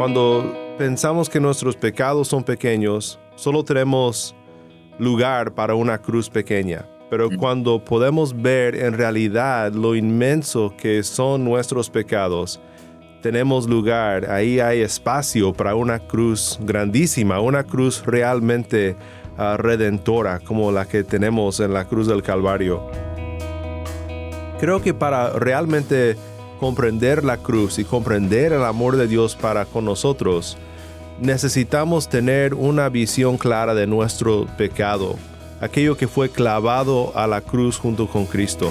Cuando pensamos que nuestros pecados son pequeños, solo tenemos lugar para una cruz pequeña. Pero cuando podemos ver en realidad lo inmenso que son nuestros pecados, tenemos lugar, ahí hay espacio para una cruz grandísima, una cruz realmente ah, redentora como la que tenemos en la cruz del Calvario. Creo que para realmente comprender la cruz y comprender el amor de Dios para con nosotros, necesitamos tener una visión clara de nuestro pecado, aquello que fue clavado a la cruz junto con Cristo.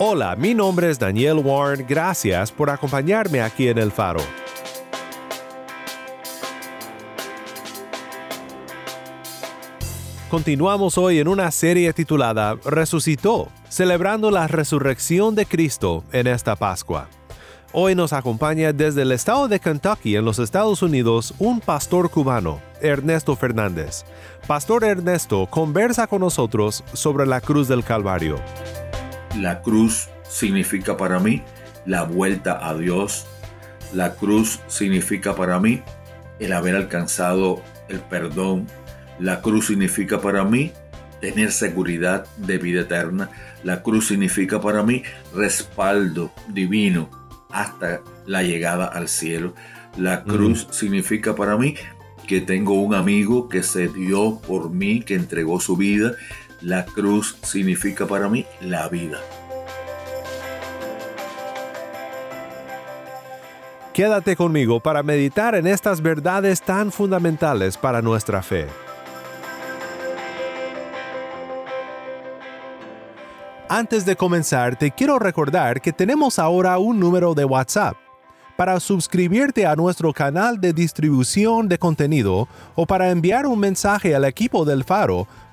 Hola, mi nombre es Daniel Warren. Gracias por acompañarme aquí en El Faro. Continuamos hoy en una serie titulada Resucitó, celebrando la resurrección de Cristo en esta Pascua. Hoy nos acompaña desde el estado de Kentucky en los Estados Unidos un pastor cubano, Ernesto Fernández. Pastor Ernesto conversa con nosotros sobre la cruz del Calvario. La cruz significa para mí la vuelta a Dios. La cruz significa para mí el haber alcanzado el perdón. La cruz significa para mí tener seguridad de vida eterna. La cruz significa para mí respaldo divino hasta la llegada al cielo. La cruz significa para mí que tengo un amigo que se dio por mí, que entregó su vida. La cruz significa para mí la vida. Quédate conmigo para meditar en estas verdades tan fundamentales para nuestra fe. Antes de comenzar, te quiero recordar que tenemos ahora un número de WhatsApp. Para suscribirte a nuestro canal de distribución de contenido o para enviar un mensaje al equipo del Faro,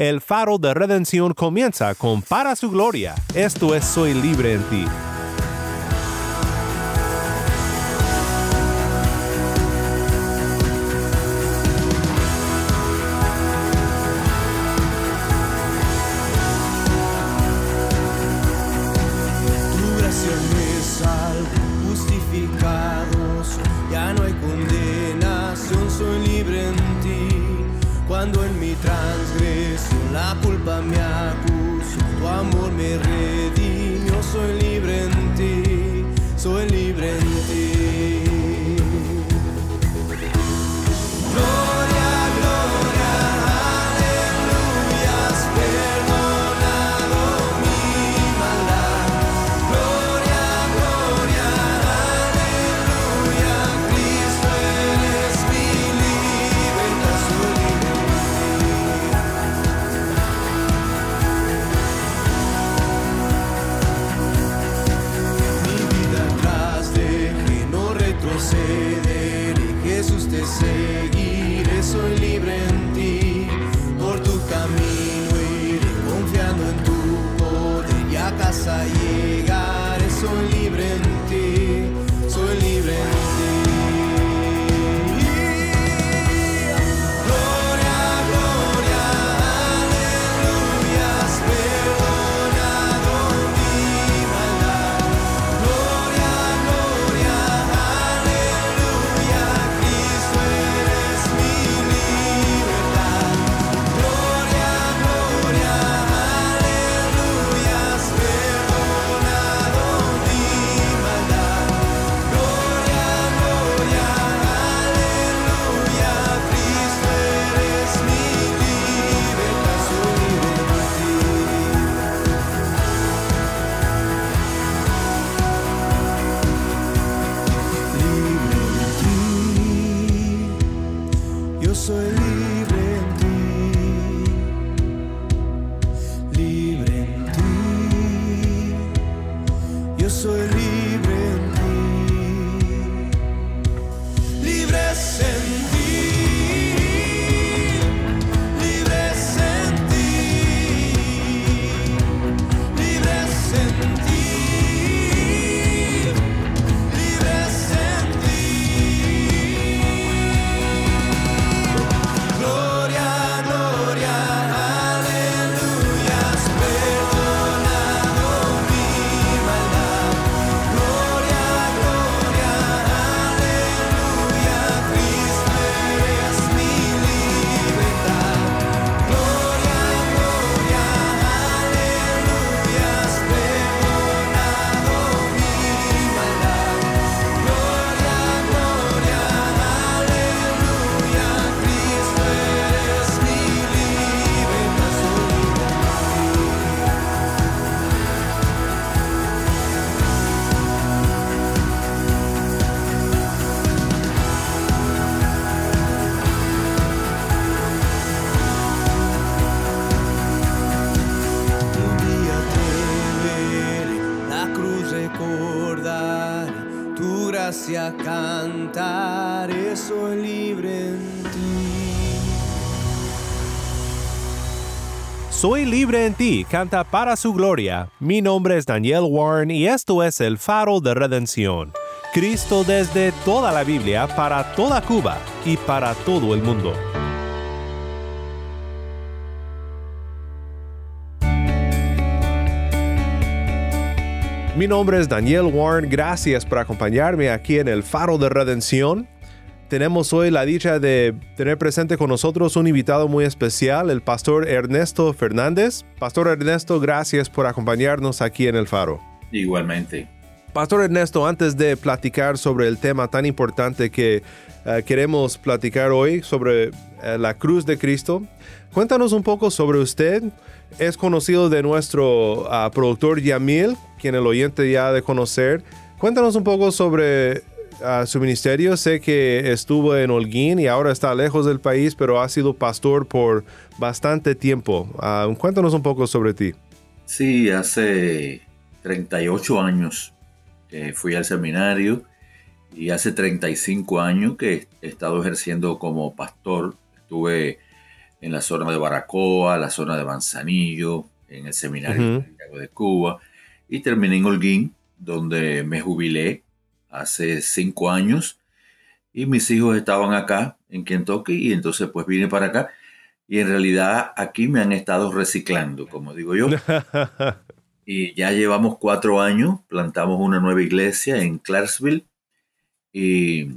El faro de redención comienza con Para su gloria. Esto es Soy libre en ti. Soy libre en ti, canta para su gloria. Mi nombre es Daniel Warren y esto es el faro de redención. Cristo desde toda la Biblia para toda Cuba y para todo el mundo. Mi nombre es Daniel Warren, gracias por acompañarme aquí en el Faro de Redención. Tenemos hoy la dicha de tener presente con nosotros un invitado muy especial, el pastor Ernesto Fernández. Pastor Ernesto, gracias por acompañarnos aquí en el Faro. Igualmente. Pastor Ernesto, antes de platicar sobre el tema tan importante que uh, queremos platicar hoy, sobre uh, la cruz de Cristo, cuéntanos un poco sobre usted. Es conocido de nuestro uh, productor Yamil, quien el oyente ya ha de conocer. Cuéntanos un poco sobre su ministerio. Sé que estuvo en Holguín y ahora está lejos del país, pero ha sido pastor por bastante tiempo. cuéntanos un poco sobre ti. Sí, hace 38 años fui al seminario y hace 35 años que he estado ejerciendo como pastor. Estuve en la zona de Baracoa, la zona de Manzanillo, en el seminario de Cuba y terminé en Holguín, donde me jubilé hace cinco años y mis hijos estaban acá en Kentucky y entonces pues vine para acá y en realidad aquí me han estado reciclando, como digo yo. y ya llevamos cuatro años, plantamos una nueva iglesia en Clarksville y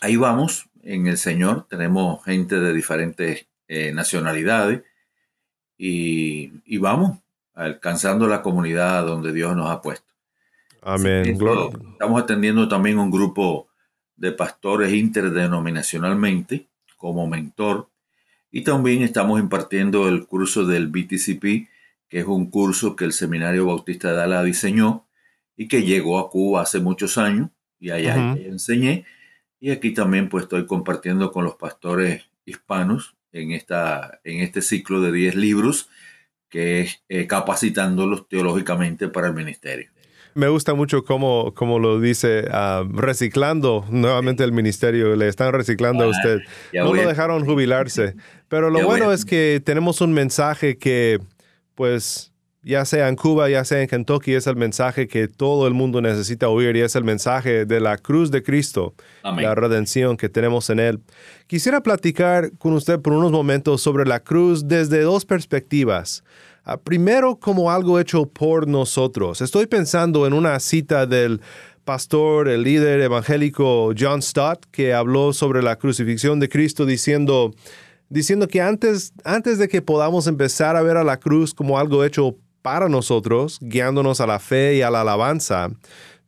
ahí vamos en el Señor, tenemos gente de diferentes eh, nacionalidades y, y vamos alcanzando la comunidad donde Dios nos ha puesto. Amén. estamos atendiendo también un grupo de pastores interdenominacionalmente como mentor y también estamos impartiendo el curso del BTCP, que es un curso que el Seminario Bautista de Dallas diseñó y que llegó a Cuba hace muchos años y allá enseñé. Y aquí también pues estoy compartiendo con los pastores hispanos en, esta, en este ciclo de 10 libros que es eh, capacitándolos teológicamente para el ministerio me gusta mucho cómo, cómo lo dice, ah, reciclando nuevamente el ministerio, le están reciclando a usted. No lo dejaron jubilarse. Pero lo bueno es que tenemos un mensaje que, pues, ya sea en Cuba, ya sea en Kentucky, es el mensaje que todo el mundo necesita oír y es el mensaje de la cruz de Cristo, la redención que tenemos en Él. Quisiera platicar con usted por unos momentos sobre la cruz desde dos perspectivas. Ah, primero como algo hecho por nosotros. Estoy pensando en una cita del pastor, el líder evangélico John Stott, que habló sobre la crucifixión de Cristo diciendo, diciendo que antes, antes de que podamos empezar a ver a la cruz como algo hecho para nosotros, guiándonos a la fe y a la alabanza,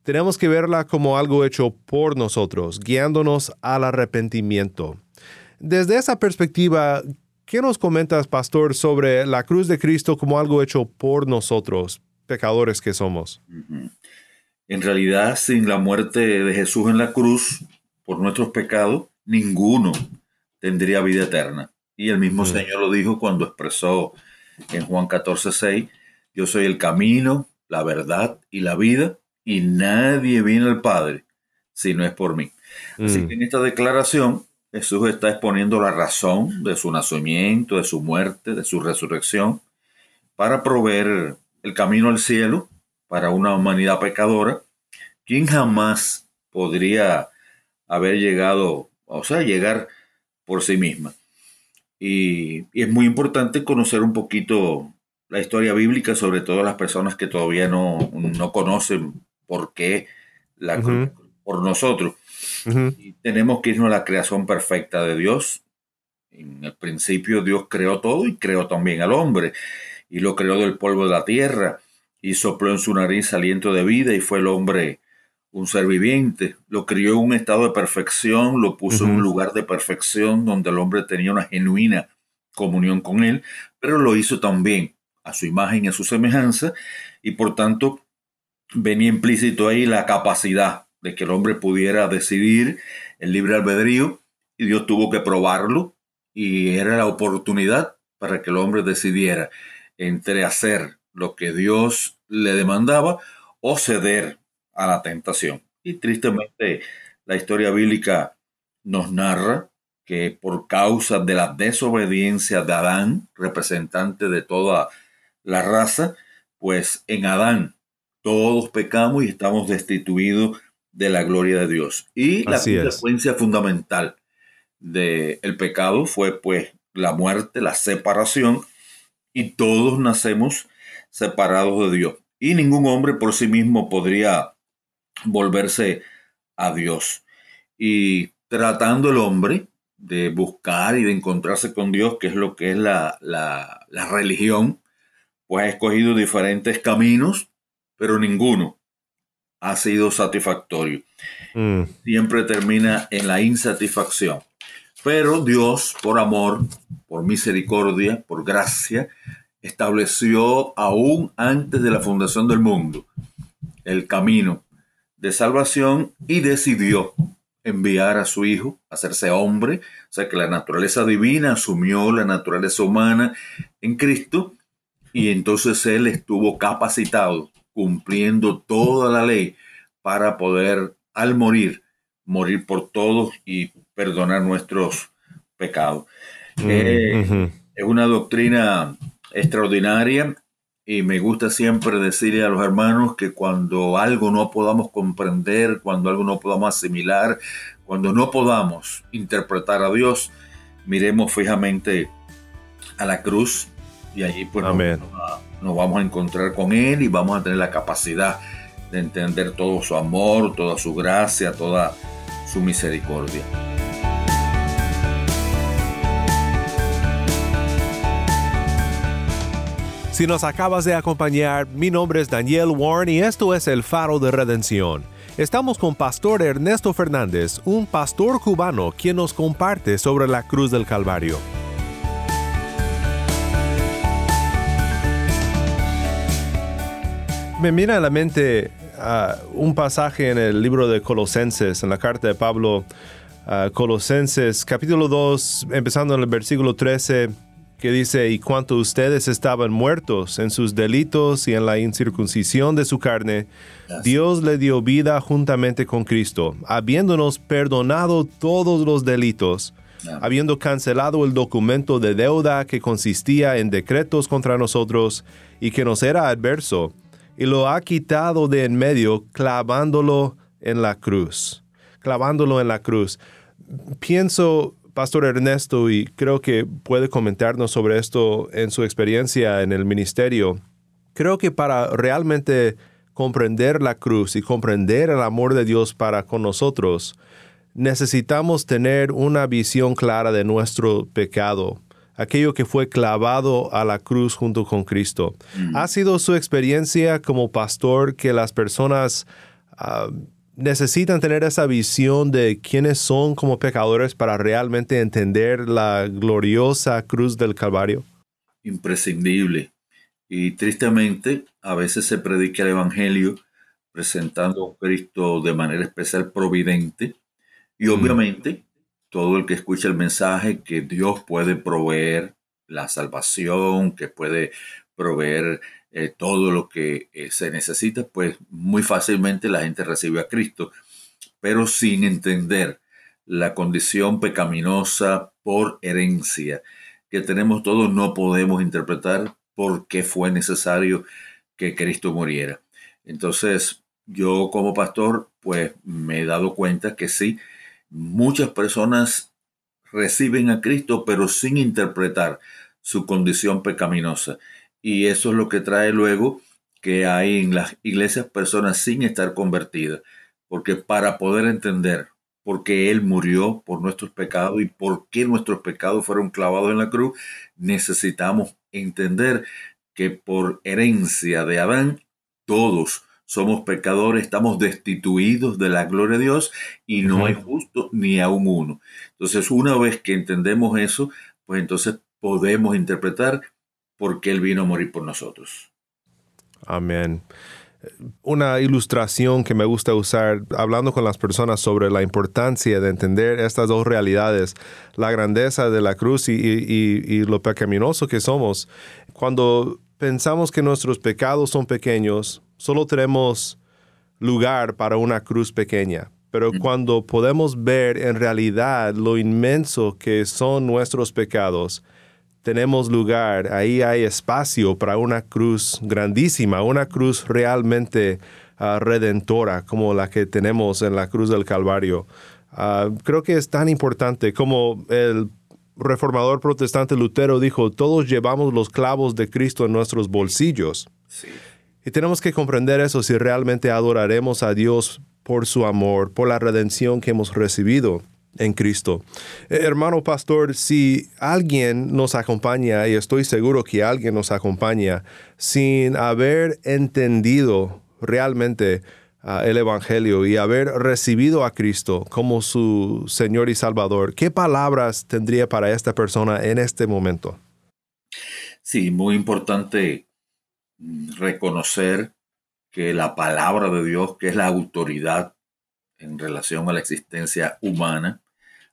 tenemos que verla como algo hecho por nosotros, guiándonos al arrepentimiento. Desde esa perspectiva, ¿Qué nos comentas, pastor, sobre la cruz de Cristo como algo hecho por nosotros, pecadores que somos? En realidad, sin la muerte de Jesús en la cruz por nuestros pecados, ninguno tendría vida eterna. Y el mismo Señor lo dijo cuando expresó en Juan 14, 6, yo soy el camino, la verdad y la vida, y nadie viene al Padre si no es por mí. Así mm. que en esta declaración Jesús está exponiendo la razón de su nacimiento, de su muerte, de su resurrección, para proveer el camino al cielo para una humanidad pecadora, quien jamás podría haber llegado, o sea, llegar por sí misma. Y, es muy importante conocer un poquito la historia bíblica, sobre todo las personas que todavía no, conocen por qué la por nosotros. Y tenemos que irnos a la creación perfecta de Dios. En el principio Dios creó todo y creó también al hombre. Y lo creó del polvo de la tierra. Y sopló en su nariz aliento de vida y fue el hombre un ser viviente. Lo crió en un estado de perfección, lo puso en un lugar de perfección donde el hombre tenía una genuina comunión con él, pero lo hizo también a su imagen y a su semejanza. Y por tanto venía implícito ahí la capacidad de que el hombre pudiera decidir el libre albedrío y Dios tuvo que probarlo y era la oportunidad para que el hombre decidiera entre hacer lo que Dios le demandaba o ceder a la tentación. Y tristemente la historia bíblica nos narra que por causa de la desobediencia de Adán, representante de toda la raza, pues en Adán todos pecamos y estamos destituidos de la gloria de Dios. Y la consecuencia fundamental del pecado fue pues la muerte, la separación, y todos nacemos separados de Dios. Y ningún hombre por sí mismo podría volverse a Dios. Y tratando el hombre de buscar y de encontrarse con Dios, que es lo que es la, la, religión, pues ha escogido diferentes caminos, pero ninguno ha sido satisfactorio. Mm. Siempre termina en la insatisfacción. Pero Dios, por amor, por misericordia, por gracia, estableció aún antes de la fundación del mundo el camino de salvación y decidió enviar a su hijo, hacerse hombre, o sea que la naturaleza divina asumió la naturaleza humana en Cristo y entonces él estuvo capacitado, cumpliendo toda la ley para poder al morir, morir por todos y perdonar nuestros pecados. Mm, eh, es una doctrina extraordinaria y me gusta siempre decirle a los hermanos que cuando algo no podamos comprender, cuando algo no podamos asimilar, cuando no podamos interpretar a Dios, miremos fijamente a la cruz y allí pues nos, vamos a encontrar con Él y vamos a tener la capacidad de entender todo su amor, toda su gracia, toda su misericordia. Si nos acabas de acompañar, mi nombre es Daniel Warren y esto es El Faro de Redención. Estamos con Pastor Ernesto Fernández, un pastor cubano quien nos comparte sobre la cruz del Calvario. Me viene a la mente ah, un pasaje en el libro de Colosenses, en la carta de Pablo, a Colosenses capítulo 2, empezando en el versículo 13 que dice, y cuanto ustedes estaban muertos en sus delitos y en la incircuncisión de su carne, Dios le dio vida juntamente con Cristo, habiéndonos perdonado todos los delitos, habiendo cancelado el documento de deuda que consistía en decretos contra nosotros y que nos era adverso, y lo ha quitado de en medio, clavándolo en la cruz. Clavándolo en la cruz. Pienso Pastor Ernesto, y creo que puede comentarnos sobre esto en su experiencia en el ministerio. Creo que para realmente comprender la cruz y comprender el amor de Dios para con nosotros, necesitamos tener una visión clara de nuestro pecado, aquello que fue clavado a la cruz junto con Cristo. Mm. ¿Ha sido su experiencia como pastor que las personas ah, necesitan tener esa visión de quiénes son como pecadores para realmente entender la gloriosa cruz del Calvario? Imprescindible. Y tristemente, a veces se predica el Evangelio presentando a Cristo de manera especial providente. Y mm. Todo el que escucha el mensaje que Dios puede proveer la salvación, que puede proveer eh, todo lo que eh, se necesita, pues muy fácilmente la gente recibe a Cristo, pero sin entender la condición pecaminosa por herencia que tenemos todos, no podemos interpretar por qué fue necesario que Cristo muriera. Entonces, yo como pastor, pues me he dado cuenta que sí, muchas personas reciben a Cristo, pero sin interpretar su condición pecaminosa. Y eso es lo que trae luego que hay en las iglesias personas sin estar convertidas. Porque para poder entender por qué Él murió por nuestros pecados y por qué nuestros pecados fueron clavados en la cruz, necesitamos entender que por herencia de Adán, todos somos pecadores, estamos destituidos de la gloria de Dios y no hay justo ni aún uno. Entonces, una vez que entendemos eso, pues entonces podemos interpretar porque Él vino a morir por nosotros. Amén. Una ilustración que me gusta usar hablando con las personas sobre la importancia de entender estas dos realidades, la grandeza de la cruz y, lo pecaminoso que somos. Cuando pensamos que nuestros pecados son pequeños, solo tenemos lugar para una cruz pequeña. Pero cuando podemos ver en realidad lo inmenso que son nuestros pecados, tenemos lugar, ahí hay espacio para una cruz grandísima, una cruz realmente ah, redentora como la que tenemos en la cruz del Calvario. Ah, creo que es tan importante como el reformador protestante Lutero dijo, todos llevamos los clavos de Cristo en nuestros bolsillos. Y tenemos que comprender eso si realmente adoraremos a Dios por su amor, por la redención que hemos recibido en Cristo. Eh, hermano pastor, si alguien nos acompaña, y estoy seguro que alguien nos acompaña, sin haber entendido realmente ah, el Evangelio y haber recibido a Cristo como su Señor y Salvador, ¿qué palabras tendría para esta persona en este momento? Sí, muy importante reconocer que la palabra de Dios, que es la autoridad en relación a la existencia humana,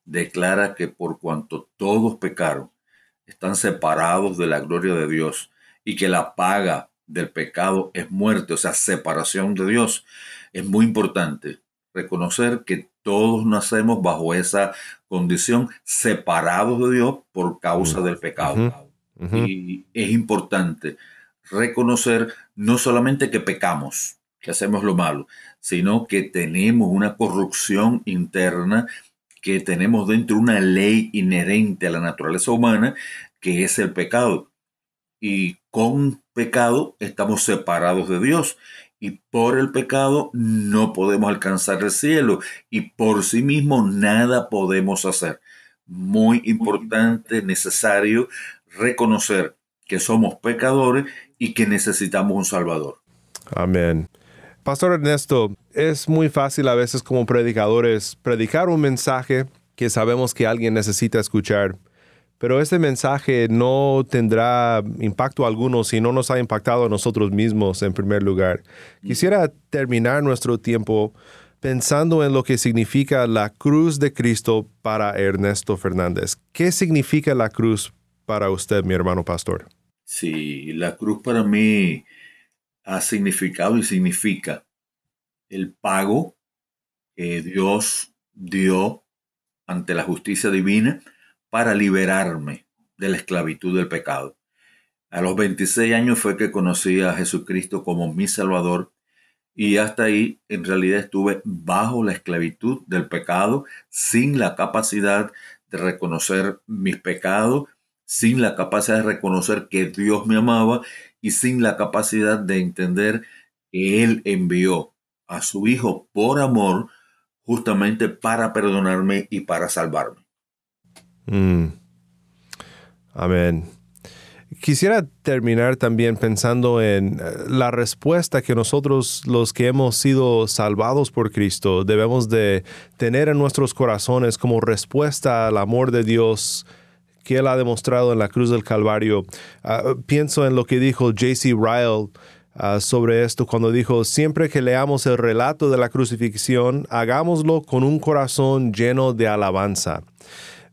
declara que por cuanto todos pecaron, están separados de la gloria de Dios y que la paga del pecado es muerte, o sea, separación de Dios. Es muy importante reconocer que todos nacemos bajo esa condición, separados de Dios por causa del pecado. Y es importante reconocer no solamente que pecamos, que hacemos lo malo, sino que tenemos una corrupción interna, que tenemos dentro una ley inherente a la naturaleza humana, que es el pecado. Y con pecado estamos separados de Dios. Y por el pecado no podemos alcanzar el cielo. Y por sí mismo nada podemos hacer. Muy importante, necesario reconocer que somos pecadores y que necesitamos un Salvador. Amén. Pastor Ernesto, es muy fácil a veces como predicadores predicar un mensaje que sabemos que alguien necesita escuchar, pero este mensaje no tendrá impacto alguno si no nos ha impactado a nosotros mismos en primer lugar. Quisiera terminar nuestro tiempo pensando en lo que significa la cruz de Cristo para Ernesto Fernández. ¿Qué significa la cruz para usted, mi hermano pastor? Sí, la cruz para mí ha significado y significa el pago que Dios dio ante la justicia divina para liberarme de la esclavitud del pecado. A los 26 años fue que conocí a Jesucristo como mi Salvador y hasta ahí en realidad estuve bajo la esclavitud del pecado, sin la capacidad de reconocer mis pecados sin la capacidad de reconocer que Dios me amaba y sin la capacidad de entender que Él envió a su Hijo por amor justamente para perdonarme y para salvarme. Mm. Amén. Quisiera terminar también pensando en eh, la respuesta que nosotros los que hemos sido salvados por Cristo debemos de tener en nuestros corazones como respuesta al amor de Dios que Él ha demostrado en la cruz del Calvario. Ah, pienso en lo que dijo J.C. Ryle ah, sobre esto cuando dijo, siempre que leamos el relato de la crucifixión, hagámoslo con un corazón lleno de alabanza.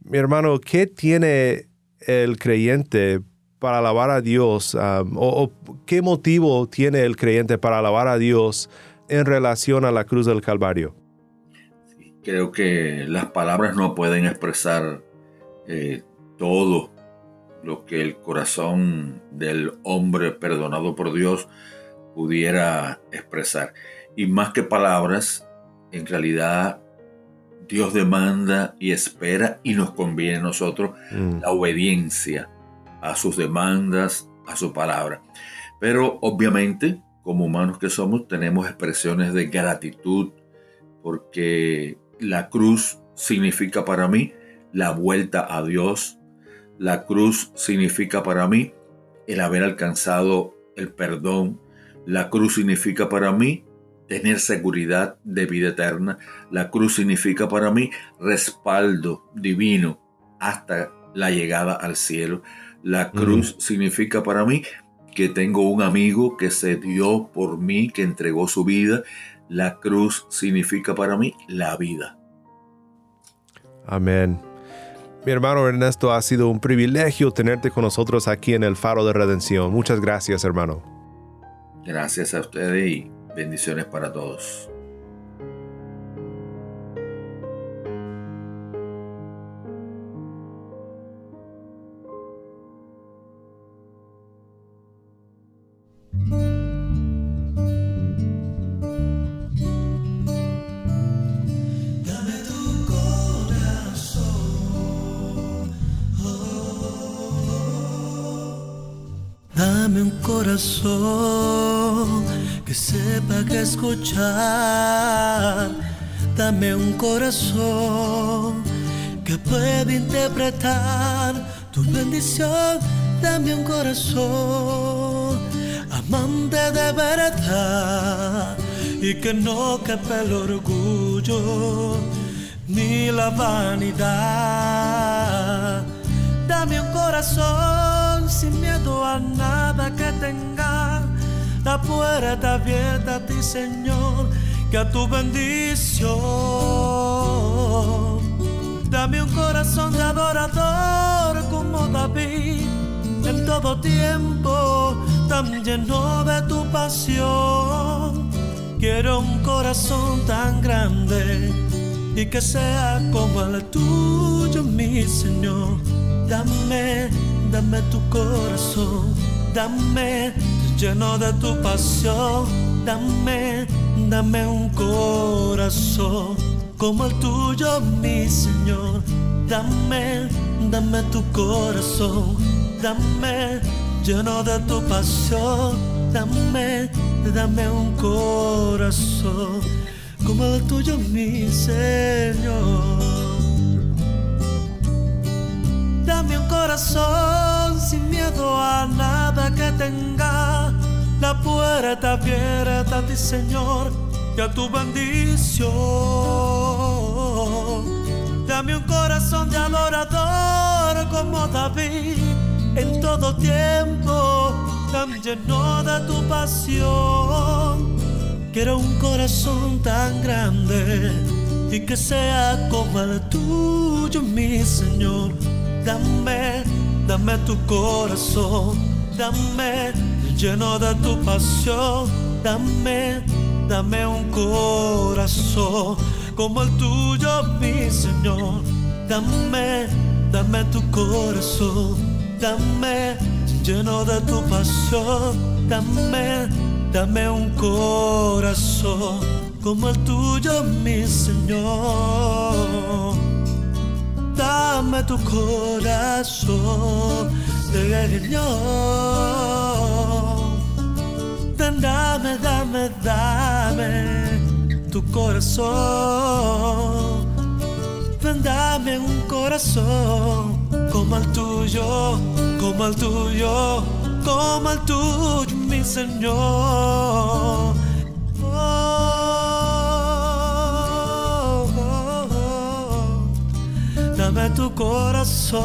Mi hermano, ¿qué tiene el creyente para alabar a Dios? Ah, o, qué motivo tiene el creyente para alabar a Dios en relación a la cruz del Calvario? Creo que las palabras no pueden expresar eh, todo lo que el corazón del hombre perdonado por Dios pudiera expresar. Y más que palabras, en realidad Dios demanda y espera y nos conviene a nosotros mm. la obediencia a sus demandas, a su palabra. Pero obviamente, como humanos que somos, tenemos expresiones de gratitud porque la cruz significa para mí la vuelta a Dios, la cruz significa para mí el haber alcanzado el perdón. La cruz significa para mí tener seguridad de vida eterna. La cruz significa para mí respaldo divino hasta la llegada al cielo. La cruz significa para mí que tengo un amigo que se dio por mí, que entregó su vida. La cruz significa para mí la vida. Amén. Mi hermano Ernesto, ha sido un privilegio tenerte con nosotros aquí en el Faro de Redención. Muchas gracias, hermano. Gracias a ustedes y Bendiciones para todos. Que sepa que escuchar. Dame un corazón que pueda interpretar tu bendición. Dame un corazón amante de verdad y que no quepa el orgullo ni la vanidad. Dame un corazón sin miedo a nada que tenga. La puerta abierta a ti, Señor, que a tu bendición. Dame un corazón de adorador como David, en todo tiempo, tan lleno de tu pasión. Quiero un corazón tan grande y que sea como el tuyo, mi Señor. Dame, dame tu corazón, dame lleno de tu pasión, dame, dame un corazón como el tuyo, mi Señor. Dame, dame tu corazón, dame lleno de tu pasión, dame, dame un corazón como el tuyo, mi Señor. Dame un corazón sin miedo a nada que tenga. La puerta abierta a ti, Señor, y a tu bendición. Dame un corazón de adorador como David, en todo tiempo, tan lleno de tu pasión. Quiero un corazón tan grande y que sea como el tuyo, mi Señor. Dame, dame tu corazón, dame lleno de tu pasión, dame, dame un corazón como el tuyo, mi Señor. Dame, dame tu corazón, dame lleno de tu pasión, dame, dame un corazón como el tuyo, mi Señor. Dame tu corazón, Señor. Dame, dame, dame tu corazón. Dame un corazón como el tuyo, como el tuyo, como el tuyo, mi Señor. Dame tu corazón,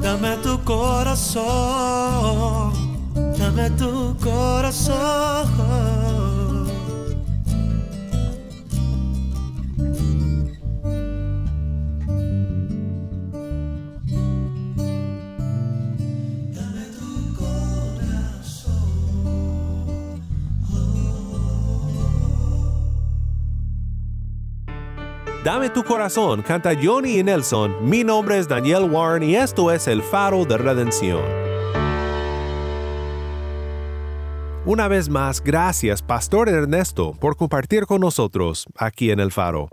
dame tu corazón, dame tu corazón. Dame tu corazón. Dame tu corazón, canta Johnny y Nelson. Mi nombre es Daniel Warren y esto es El Faro de Redención. Una vez más, gracias, Pastor Ernesto, por compartir con nosotros aquí en El Faro.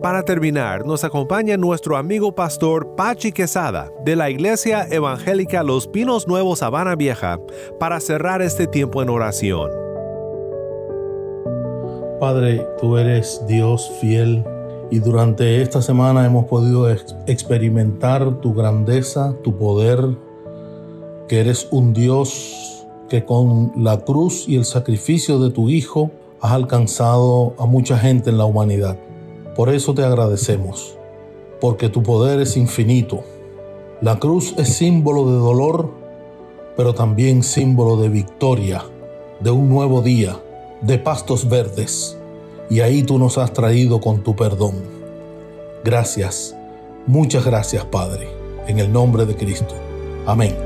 Para terminar, nos acompaña nuestro amigo pastor Pachi Quesada de la Iglesia Evangélica Los Pinos Nuevos Habana Vieja para cerrar este tiempo en oración. Padre, tú eres Dios fiel y durante esta semana hemos podido ex- experimentar tu grandeza, tu poder, que eres un Dios que con la cruz y el sacrificio de tu Hijo has alcanzado a mucha gente en la humanidad. Por eso te agradecemos, porque tu poder es infinito. La cruz es símbolo de dolor, pero también símbolo de victoria, de un nuevo día, de pastos verdes. Y ahí tú nos has traído con tu perdón. Gracias, muchas gracias Padre, en el nombre de Cristo. Amén.